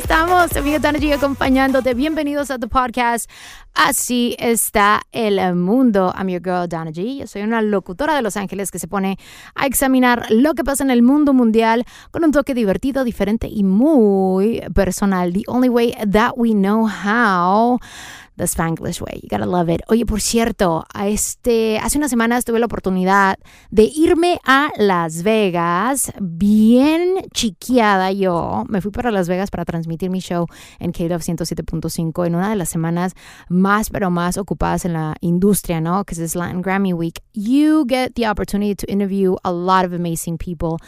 Estamos? Dana G acompañándote. Bienvenidos a tu podcast. Así está el mundo. I'm your girl Dana G. Yo soy una locutora de Los Ángeles que se pone a examinar lo que pasa en el mundo mundial con un toque divertido, diferente y muy personal. The only way that we know how. The Spanglish Way. You gotta love it. Oye, por cierto, este, hace unas semanas tuve la oportunidad de irme a Las Vegas, bien chiqueada yo. Me fui para Las Vegas para transmitir mi show en KLove 107.5 en una de las semanas más, pero más ocupadas en la industria, ¿no? Because it's Latin Grammy Week. You get the opportunity to interview a lot of amazing people.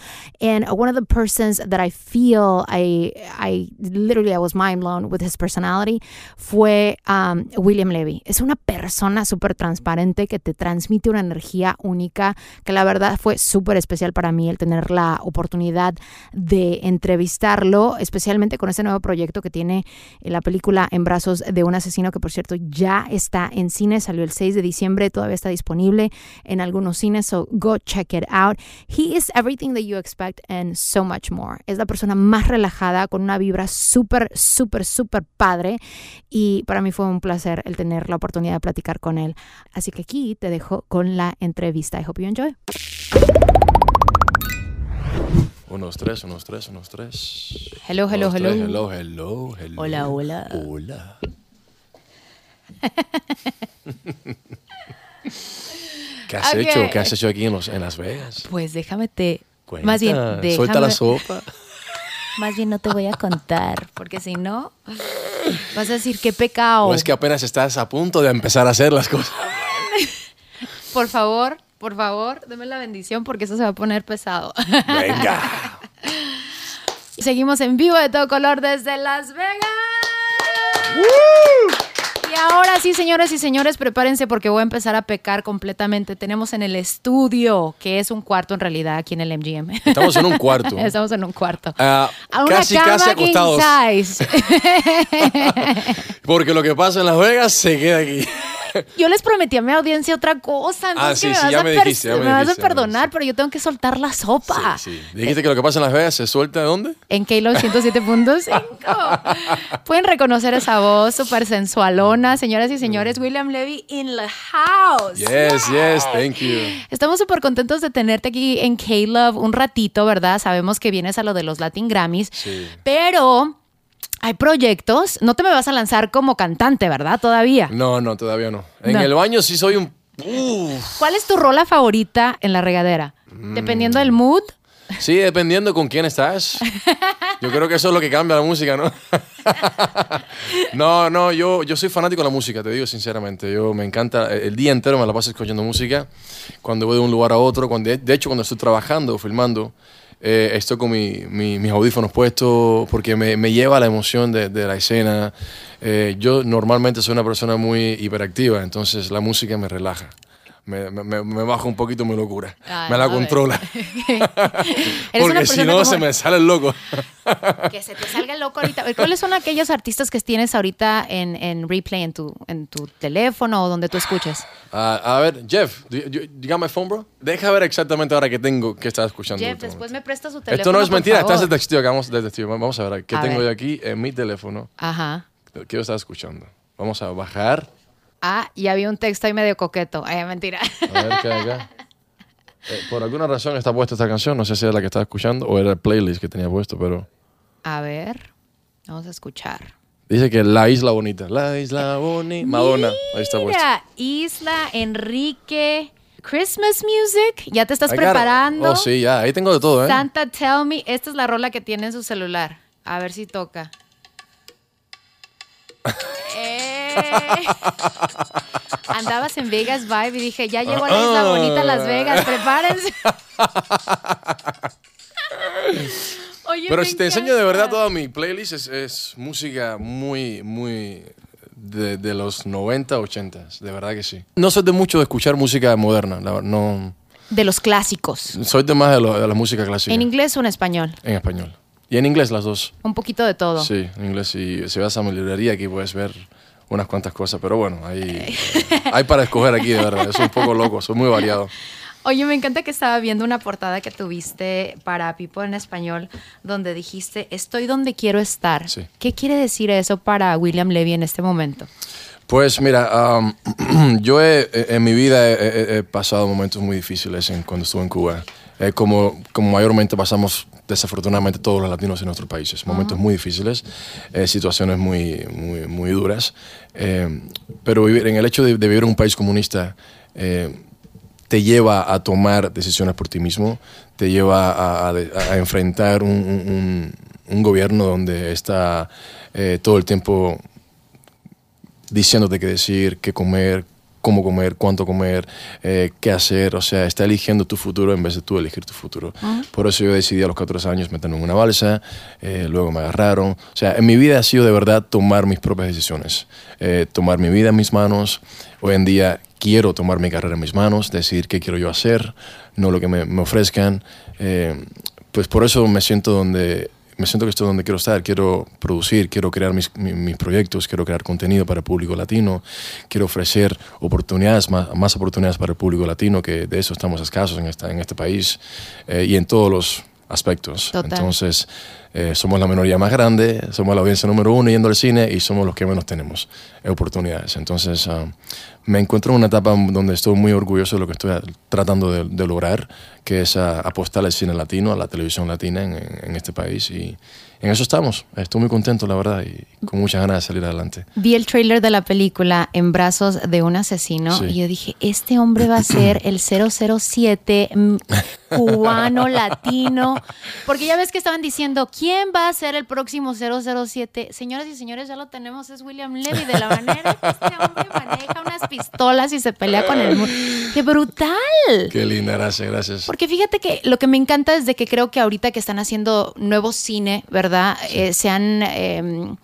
And one of the persons that I feel I, I literally, I was mind blown with his personality fue um, William Levy. Es una persona súper transparente que te transmite una energía única, que la verdad fue súper especial para mí el tener la oportunidad de entrevistarlo, especialmente con ese nuevo proyecto que tiene la película En brazos de un asesino, que por cierto ya está en cine, salió el 6 de diciembre, todavía está disponible en algunos cines, so go check it out. He is everything that you expect and so much more. Es la persona más relajada, con una vibra súper, súper, súper padre y para mí fue un placer el tener la oportunidad de platicar con él. Así que aquí te dejo con la entrevista. I hope you enjoy. Unos tres, unos tres, unos tres. Hello, hello, Unos hello. tres, hello, hello, hello. Hola, hola. Hola. ¿Qué has hecho? ¿Qué has hecho aquí en, los- en Las Vegas? Pues déjame te... Cuenta, Más bien, Suelta la sopa. Más bien no te voy a contar, porque si no, vas a decir qué pecado. No es que apenas estás a punto de empezar a hacer las cosas. Por favor, por favor, deme la bendición porque eso se va a poner pesado. Venga. Seguimos en vivo de todo color desde Las Vegas. Y ahora sí, señores y señores, prepárense porque voy a empezar a pecar completamente. Tenemos en el estudio, que es un cuarto en realidad aquí en el MGM. Estamos en un cuarto. Estamos en un cuarto. Ah, A una casi, cama casi acostados. Porque lo que pasa en Las Vegas se queda aquí. Yo les prometí a mi audiencia otra cosa. Ah, sí, sí, vas ya a me dijiste, vas a perdonar, pero yo tengo que soltar la sopa. Sí. Dijiste que lo que pasa en Las Vegas se suelta de dónde? En K-Love 107.5. Pueden reconocer esa voz súper sensualona. Señoras y señores, William Levy in the house. Yes, yes, thank you. Estamos súper contentos de tenerte aquí en K-Love un ratito, ¿verdad? Sabemos que vienes a lo de los Latin Grammys, Sí. pero hay proyectos. No te me vas a lanzar como cantante, ¿verdad? Todavía. No, no, todavía no. En No. el baño sí soy un... Uf. ¿Cuál es tu rola favorita en la regadera? Mm. Dependiendo del mood. Sí, dependiendo con quién estás. Yo creo que eso es lo que cambia la música, ¿no? no, no, yo, yo soy fanático de la música, te digo sinceramente. Yo me encanta, el día entero me la paso escuchando música. Cuando voy de un lugar a otro, cuando, de hecho cuando estoy trabajando o filmando, eh, estoy con mi- mi- mis audífonos puestos porque me, lleva a la emoción de, de la escena. Eh, yo normalmente soy una persona muy hiperactiva, entonces la música me relaja. Me, me, me- baja un poquito mi locura. Ah, me la controla. Porque si no, como- se me sale el loco. Que se te salga el loco ahorita. ¿Cuáles son aquellos artistas que tienes ahorita en, en replay en tu, en tu teléfono o donde tú escuches? Ah, a ver, Jeff, do you, you- you got my phone, bro? Deja ver exactamente ahora que tengo, que estás escuchando. Jeff, después me presta su teléfono. Esto no es por mentira, favor. estás de. Vamos, de. Vamos a ver, ¿qué A tengo ver. yo aquí en mi teléfono? Ajá. ¿Qué yo estaba escuchando? Vamos a bajar. Ah, y había un texto ahí medio coqueto. Ay, mentira. A ver qué hay acá. Eh, por alguna razón está puesta esta canción. No sé si era la que estaba escuchando o era el playlist que tenía puesto, pero A ver, vamos a escuchar. dice que La Isla Bonita. La Isla Bonita. Madonna. Ahí está puesta. Mira, Isla, Enrique, Christmas Music. Ya te estás I preparando. Oh, sí, ya. Ahí tengo de todo, ¿eh? Santa Tell Me. Esta es la rola que tiene en su celular. A ver si toca. Eh. Andabas en Vegas Vibe y dije, ya llegó a la isla bonita Las Vegas, prepárense. Oye, Pero si te enseño de verdad toda mi playlist, es, es música muy, muy de, de los 90, 80, de verdad que sí. No soy de mucho de escuchar música moderna, la no. De los clásicos. Soy de más de, lo- de la música clásica. ¿En inglés o en español? En español. Y en inglés las dos. Un poquito de todo. Sí, en inglés. Y si vas a mi librería aquí puedes ver unas cuantas cosas, pero bueno, hay, hay para escoger aquí, de verdad. Es un poco loco, soy muy variado. Oye, me encanta que estaba viendo una portada que tuviste para People en Español, donde dijiste, estoy donde quiero estar. Sí. ¿Qué quiere decir eso para William Levy en este momento? Pues mira, um, yo he- en mi vida he, he- he pasado momentos muy difíciles en- cuando estuve en Cuba. Eh, como, como mayormente pasamos desafortunadamente todos los latinos en nuestros países. Momentos muy difíciles, eh, situaciones muy, muy, muy duras. Eh, pero vivir, en el hecho de, de vivir en un país comunista eh, te lleva a tomar decisiones por ti mismo, te lleva a, a- a enfrentar un, un- un- gobierno donde está todo el tiempo diciéndote qué decir, qué comer, cómo comer, cuánto comer, eh, qué hacer. O sea, está eligiendo tu futuro en vez de tú elegir tu futuro. Por eso yo decidí a los 14 años meterme en una balsa, eh, luego me agarraron. O sea, en mi vida ha sido de verdad tomar mis propias decisiones, eh, tomar mi vida en mis manos. Hoy en día quiero tomar mi carrera en mis manos, decidir qué quiero yo hacer, no lo que me, me ofrezcan. Eh, pues por eso me siento donde me siento que estoy donde quiero estar. Quiero producir, quiero crear mis, mi- mis proyectos, quiero crear contenido para el público latino, quiero ofrecer oportunidades, más, más oportunidades para el público latino, que de eso estamos escasos en, esta, en este país eh, y en todos los aspectos. Total. Entonces, eh, somos la minoría más grande, somos la audiencia número uno yendo al cine y somos los que menos tenemos oportunidades. Entonces, ah, me encuentro en una etapa donde estoy muy orgulloso de lo que estoy tratando de, de lograr, que es ah, apostar al cine latino, a la televisión latina en- en este país. Y en eso estamos. Estoy muy contento, la verdad, y con muchas ganas de salir adelante. Vi el trailer de la película En brazos de un asesino Sí. y yo dije, este hombre va a ser el 007 mm, cubano, latino, porque ya ves que estaban diciendo, ¿quién va a ser el próximo 007? Señoras y señores, ya lo tenemos, es William Levy, de la manera que este hombre maneja unas pistolas y se pelea con el mundo. ¡Qué brutal! Qué linda, gracias, gracias. Porque fíjate que lo que me encanta es de que creo que ahorita que están haciendo nuevo cine, ¿verdad? Eh, se han eh,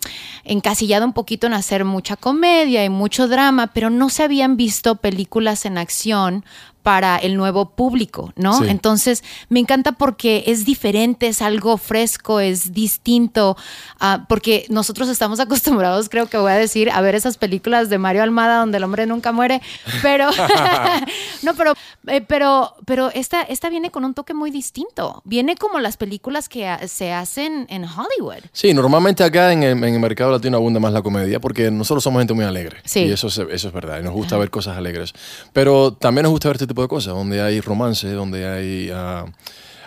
encasillado un poquito en hacer mucha comedia y mucho drama, pero no se habían visto películas en acción para el nuevo público, ¿no? Sí. Entonces, me encanta porque es diferente, es algo fresco, es distinto, ah, porque nosotros estamos acostumbrados, creo que voy a decir, a ver esas películas de Mario Almada donde el hombre nunca muere, pero no, pero eh, pero pero esta esta viene con un toque muy distinto. Viene como las películas que ah, se hacen en Hollywood. Sí, normalmente acá en el, en el mercado latino abunda más la comedia porque nosotros somos gente muy alegre. Sí. Y eso es, eso es verdad. Y nos gusta ver cosas alegres. Pero también nos gusta ver este tipo de cosas, donde hay romance, donde hay... ah,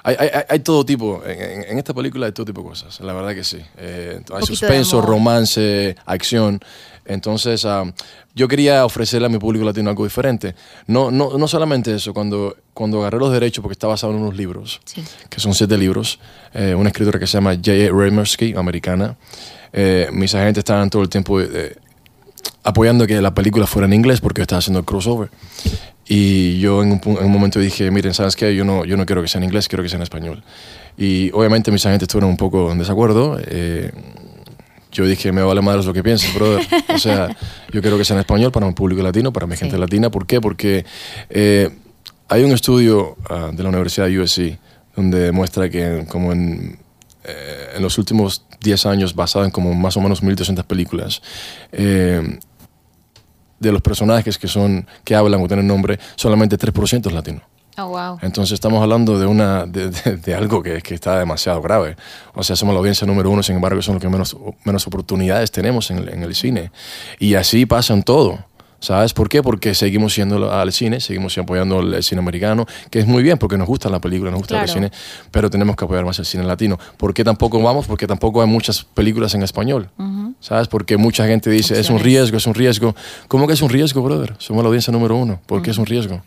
hay, hay- hay- todo tipo, en, en- esta película hay todo tipo de cosas, la verdad que sí. Eh, hay suspenso, romance, acción. Entonces, ah, yo quería ofrecerle a mi público latino algo diferente. No, no, no solamente eso, cuando, cuando agarré los derechos, porque está basado en unos libros, Sí. que son siete libros, eh, una escritora que se llama J.A. Remersky, americana. Eh, mis agentes estaban todo el tiempo eh, apoyando que la película fuera en inglés porque yo estaba haciendo el crossover. Y yo en un, en un momento dije, miren, ¿sabes qué? Yo no, yo no quiero que sea en inglés, quiero que sea en español. Y obviamente mis agentes estuvieron un poco en desacuerdo. eh, yo dije, me vale madres lo que pienses, brother. O sea, yo quiero que sea en español para mi público latino, para mi gente latina. ¿Por qué? Porque eh, hay un estudio ah, de la Universidad de USC donde demuestra que como en, eh, en los últimos 10 años, basado en como más o menos 1.200 películas, eh, de los personajes que, son, que hablan o tienen nombre, solamente 3% es latino. Oh, wow. Entonces estamos hablando de, una, de, de- de algo que, que está demasiado grave. O sea, somos la audiencia número uno, sin embargo, son los que menos, menos oportunidades tenemos en el, en el cine. Y así pasa en todo. ¿Sabes por qué? Porque seguimos yendo al cine, seguimos apoyando el cine americano, que es muy bien porque nos gusta la película, nos gusta el cine, pero tenemos que apoyar más el cine latino. ¿Por qué tampoco vamos? Porque tampoco hay muchas películas en español. ¿Sabes? Porque mucha gente dice, es un riesgo, es un riesgo. ¿Cómo que es un riesgo, brother? Somos la audiencia número uno. ¿Por qué es un riesgo?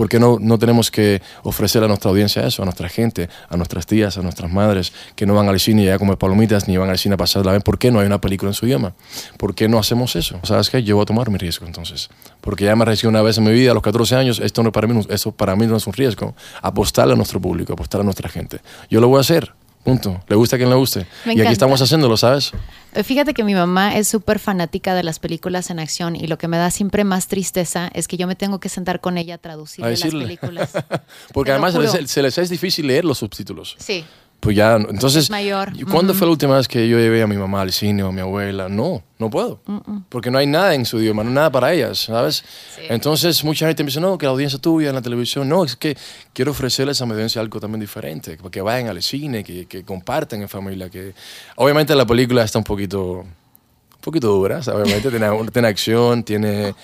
¿Por qué no, no tenemos que ofrecer a nuestra audiencia eso, a nuestra gente, a nuestras tías, a nuestras madres, que no van al cine ya a comer palomitas, ni van al cine a pasar la vez? ¿Por qué no hay una película en su idioma? ¿Por qué no hacemos eso? ¿Sabes qué? Yo voy a tomar mi riesgo entonces. Porque ya me arriesgué una vez en mi vida, a los 14 años, esto no, para, mí, no- esto para mí no es un riesgo. Apostarle a nuestro público, apostar a nuestra gente. Yo lo voy a hacer. Punto. Le gusta a quien le guste. Me y aquí estamos haciéndolo, ¿sabes? Eh, Fíjate que mi mamá es súper fanática de las películas en acción y lo que me da siempre más tristeza es que yo me tengo que sentar con ella a traducirle A las películas. Porque Te además se les, se les es difícil leer los subtítulos. Sí. Pues ya, entonces, Es mayor. ¿y ¿cuándo fue la última vez que yo llevé a mi mamá al cine o a mi abuela? No, no puedo. Porque no hay nada en su idioma, no hay nada para ellas, ¿sabes? Entonces, mucha gente me dice, no, que la audiencia tuya en la televisión, no, es que quiero ofrecerles a mi audiencia algo también diferente, que- vayan al cine, que, que compartan en familia, que obviamente la película está un poquito, un poquito dura, ¿sabes? obviamente tiene, tiene acción, tiene...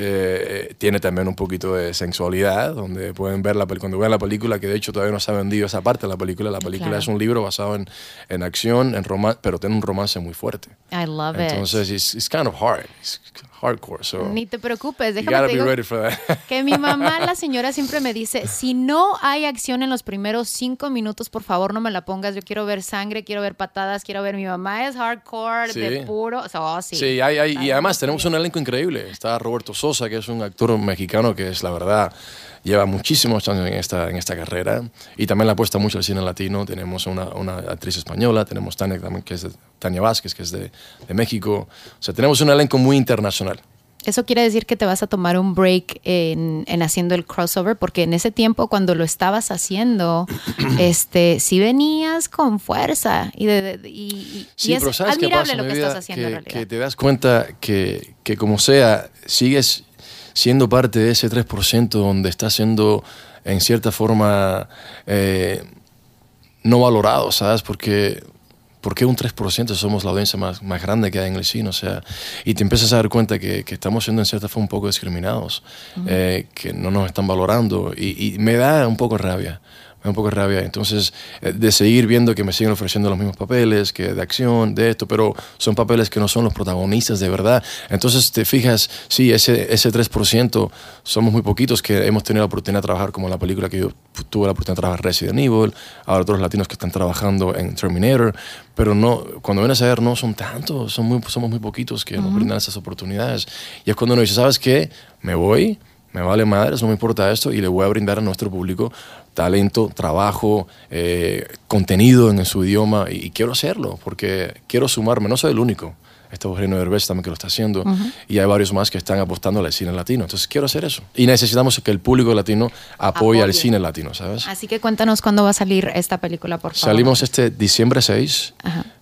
eh, tiene también un poquito de sensualidad, donde pueden ver la cuando vean la película, que de hecho todavía no se ha vendido esa parte de la película. La película Claro. es un libro basado en, en acción, en romance, pero tiene un romance muy fuerte. I love it. Entonces, it's, it's kind of hard. It's hardcore. So Ni te preocupes, déjame te digo que mi mamá, la señora, siempre me dice, si no hay acción en los primeros cinco minutos, por favor no me la pongas. Yo quiero ver sangre, quiero ver patadas, quiero ver. Mi mamá es hardcore, Sí. de puro. o sea, oh, sí. Sí, hay, hay- y además tenemos un elenco increíble. Está Roberto Sosa, que es un actor mexicano que es, la verdad, lleva muchísimos años en esta, en esta carrera. Y también le apuesta mucho al cine latino. Tenemos una, una actriz española, tenemos Tania, que es de- Tania Vázquez, que es de, de México. O sea, tenemos un elenco muy internacional. Eso quiere decir que te vas a tomar un break en, en haciendo el crossover, porque en ese tiempo, cuando lo estabas haciendo, este, sí venías con fuerza. Y, de- y- Sí, y es pero ¿sabes qué admirable pasa? lo que vida? estás haciendo en que, realidad. que te das cuenta que, que como sea, sigues siendo parte de ese 3% donde estás siendo, en cierta forma, eh, no valorado, ¿sabes? Porque... ¿Por qué un 3% somos la audiencia más, más grande que hay en el cine? O sea, y te empiezas a dar cuenta que, que estamos siendo en cierta forma un poco discriminados, eh, que no nos están valorando y, y me da un poco rabia. Da un poco de rabia. Entonces, eh, de seguir viendo que me siguen ofreciendo los mismos papeles, que de acción, de esto, pero son papeles que no son los protagonistas de verdad. Entonces, te fijas, sí, ese, ese 3% somos muy poquitos que hemos tenido la oportunidad de trabajar, como la película que yo tuve la oportunidad de trabajar Resident Evil, ahora otros latinos que están trabajando en Terminator, pero no, cuando vienes a ver, no son tantos, son muy, somos muy poquitos que nos brindan esas oportunidades. Y es cuando uno dice, ¿sabes qué? Me voy, me vale madres, no me importa esto y le voy a brindar a nuestro público talento, trabajo, eh, contenido en su idioma y, y quiero hacerlo porque quiero sumarme, no soy el único. Está Eugenio Derbez también que lo está haciendo. Y hay varios más que están apostando al cine latino. Entonces quiero hacer eso. Y necesitamos que el público latino apoye, al cine latino, ¿sabes? Así que cuéntanos cuándo va a salir esta película, por favor. Salimos este diciembre 6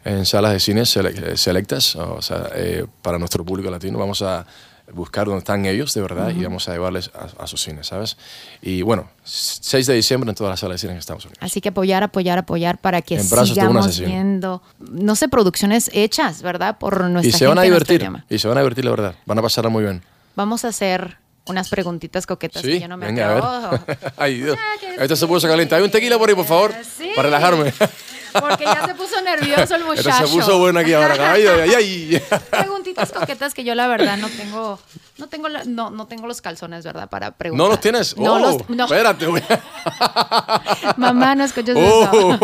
en salas de cine selectas, o sea, eh, para nuestro público latino. Vamos a buscar dónde están ellos de verdad y vamos a llevarles a, sus cines, ¿sabes? Y bueno, 6 de diciembre en todas las salas de cine en Estados Unidos. Así que apoyar, apoyar, apoyar para que sigamos viendo, no sé, producciones hechas, ¿verdad? Por nuestra Y se van a divertir, y se van a divertir, la verdad. Van a pasarla muy bien. Vamos a hacer unas preguntitas coquetas que yo no me venga, A ver. Ay, Dios. Esto se puso caliente. Hay un tequila por ahí, por favor, para relajarme. Porque ya se puso nervioso el muchacho. Esto se puso bueno aquí ahora. Ay, ay, ay. Preguntitas coquetas que yo la verdad no tengo, no tengo, no, no tengo los calzones, ¿verdad? Para preguntar. ¿No los tienes? No, los, oh, no. Espérate. Mamá, no escuchas oh,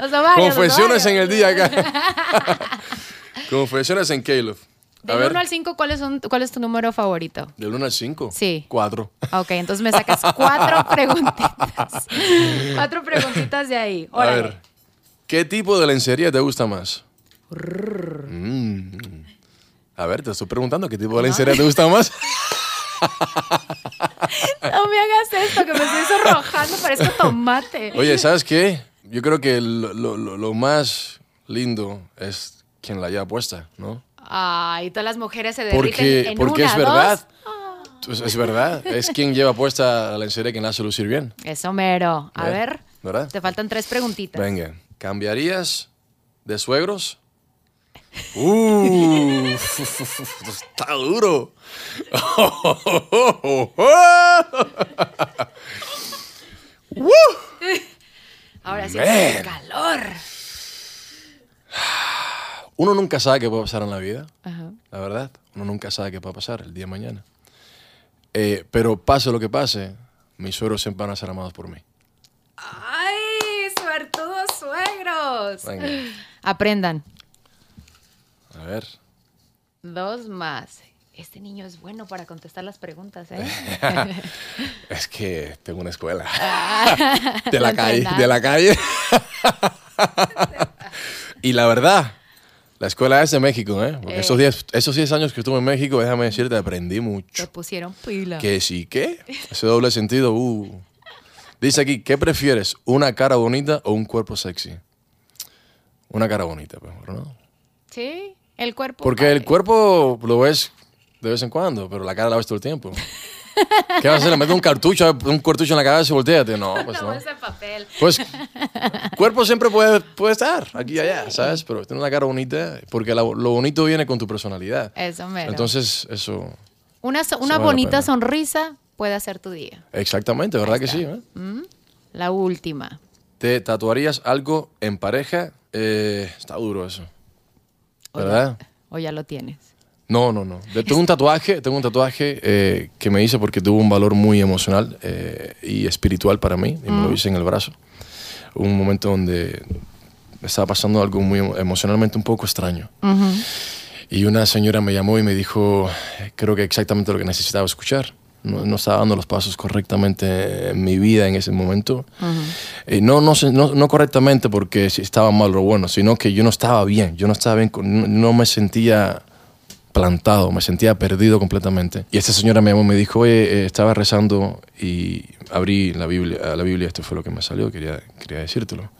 eso. Confesiones en el día acá. Confesiones en Caleb. Del 1 al 5, ¿cuál es, ¿cuál es tu número favorito? Del 1 al 5. Sí. 4. Ok, entonces me sacas cuatro preguntitas. cuatro preguntitas de ahí. A ver, ¿qué tipo de lencería te gusta más? Mm. A ver, te estoy preguntando, ¿qué tipo de lencería te gusta más? no me hagas esto, que me estoy sonrojando, parezco tomate. Oye, ¿sabes qué? Yo creo que lo, lo, lo más lindo es quien la haya puesta, ¿no? Ay, todas las mujeres se derriten porque, en Porque es verdad. Pues es verdad. Es quien lleva puesta la lencería quien la hace lucir bien. Eso mero. A ¿Eh? ver. ¿Verdad? Te faltan tres preguntitas. Venga. ¿Cambiarías de suegros? ¡Uh! está duro. Ahora sí, calor uno nunca sabe qué puede pasar en la vida, la verdad. Uno nunca sabe qué puede pasar el día de mañana. Eh, pero pase lo que pase, mis suegros siempre van a ser amados por mí. ¡Ay, suertudos Aprendan. A ver. Dos más. Este niño es bueno para contestar las preguntas, ¿eh? es que tengo una escuela. de la calle, de la calle. y la verdad, la escuela es de México, ¿eh? esos 10 eh. esos diez años que estuve en México, déjame decirte, aprendí mucho. Te pusieron pila. Que sí, ¿qué? Ese doble sentido, uh. Dice aquí, ¿qué prefieres? ¿Una cara bonita o un cuerpo sexy? Una cara bonita, pues, ¿no? Sí, el cuerpo. Porque el cuerpo lo ves de vez en cuando, pero la cara la ves todo el tiempo. ¿Qué vas a hacer? ¿Le metes un cartucho, un cartucho en la cabeza y volteate? No, pues no. no. papel. Pues cuerpo siempre puede, puede estar aquí y allá, ¿sabes? Pero tiene una cara bonita porque lo bonito viene con tu personalidad. Eso mero. Entonces, eso... Una, una bonita sonrisa puede hacer tu día. Exactamente, ¿verdad que sí? ¿eh? Mm. La última. ¿Te tatuarías algo en pareja? Eh, está duro eso. ¿Verdad? o ya lo tienes. No, no, no. Tengo un tatuaje, tengo un tatuaje eh, que me hice porque tuvo un valor muy emocional eh, y espiritual para mí y me lo mm. hice en el brazo. Un momento donde estaba pasando algo muy emocionalmente un poco extraño. Y una señora me llamó y me dijo, creo que exactamente lo que necesitaba escuchar. No, estaba dando los pasos correctamente en mi vida en ese momento. y no, no, no, no, correctamente porque estaba mal o bueno, sino que yo no estaba bien. Yo no estaba bien, no me sentía plantado, me sentía perdido completamente. Y esta señora me llamó me dijo, oye, eh, estaba rezando y abrí la Biblia, la Biblia, esto fue lo que me salió, quería, quería decírtelo.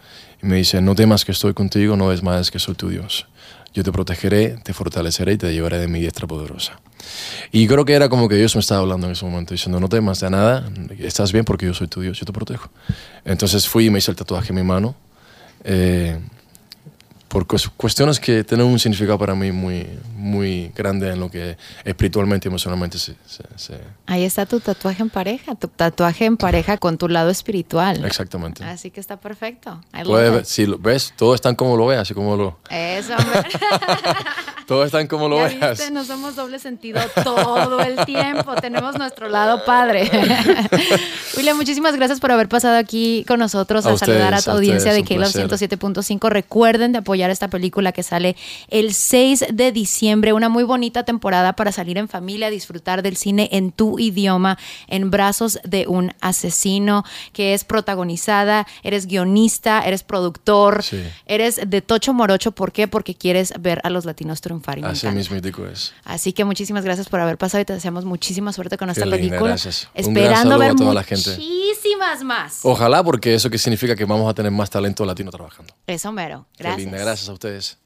Y me dice, no temas que estoy contigo, no es más que soy tu Dios. Yo te protegeré, te fortaleceré y te llevaré de mi diestra poderosa. Y creo que era como que Dios me estaba hablando en ese momento, diciendo, no temas de nada, estás bien porque yo soy tu Dios, yo te protejo. Entonces fui y me hice el tatuaje en mi mano. Eh, por cuestiones que tienen un significado para mí muy, muy grande en lo que espiritualmente y emocionalmente se, Ahí está tu tatuaje en pareja, tu tatuaje en pareja con tu lado espiritual. Exactamente. Así que está perfecto. si lo ves, todo está en como lo veas, así como lo... Eso, Todo está en como lo veas. no somos doble sentido todo el tiempo. Tenemos nuestro lado padre. William, muchísimas gracias por haber pasado aquí con nosotros a, saludar a tu audiencia de Caleb 107.5. Recuerden de apoyar esta película que sale el 6 de diciembre. Una muy bonita temporada para salir en familia, disfrutar del cine en tu idioma, en brazos de un asesino, que es protagonizada. Eres guionista, eres productor, eres de Tocho Morocho. ¿Por qué? Porque quieres ver a los latinos triunfar. Y Así mismo es. Así que muchísimas gracias por haber pasado y te deseamos muchísima suerte con esta linda, película. gracias. Un gran Esperando ver a toda la gente. muchísimas más. Ojalá, porque eso que significa que vamos a tener más talento latino trabajando. Eso mero. Qué Gracias. linda, gracias a ustedes.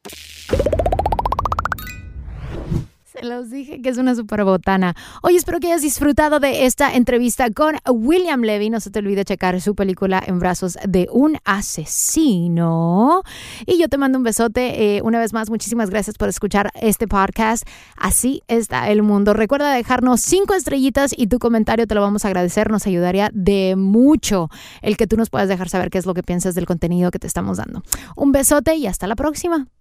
Se los dije que es una super botana. Oye, espero que hayas disfrutado de esta entrevista con William Levy. No se te olvide checar su película En brazos de un asesino. Y yo te mando un besote. eh, una vez más, muchísimas gracias por escuchar este podcast. Así está el mundo. Recuerda dejarnos cinco estrellitas y tu comentario te lo vamos a agradecer. Nos ayudaría de mucho el que tú nos puedas dejar saber qué es lo que piensas del contenido que te estamos dando. Un besote y hasta la próxima.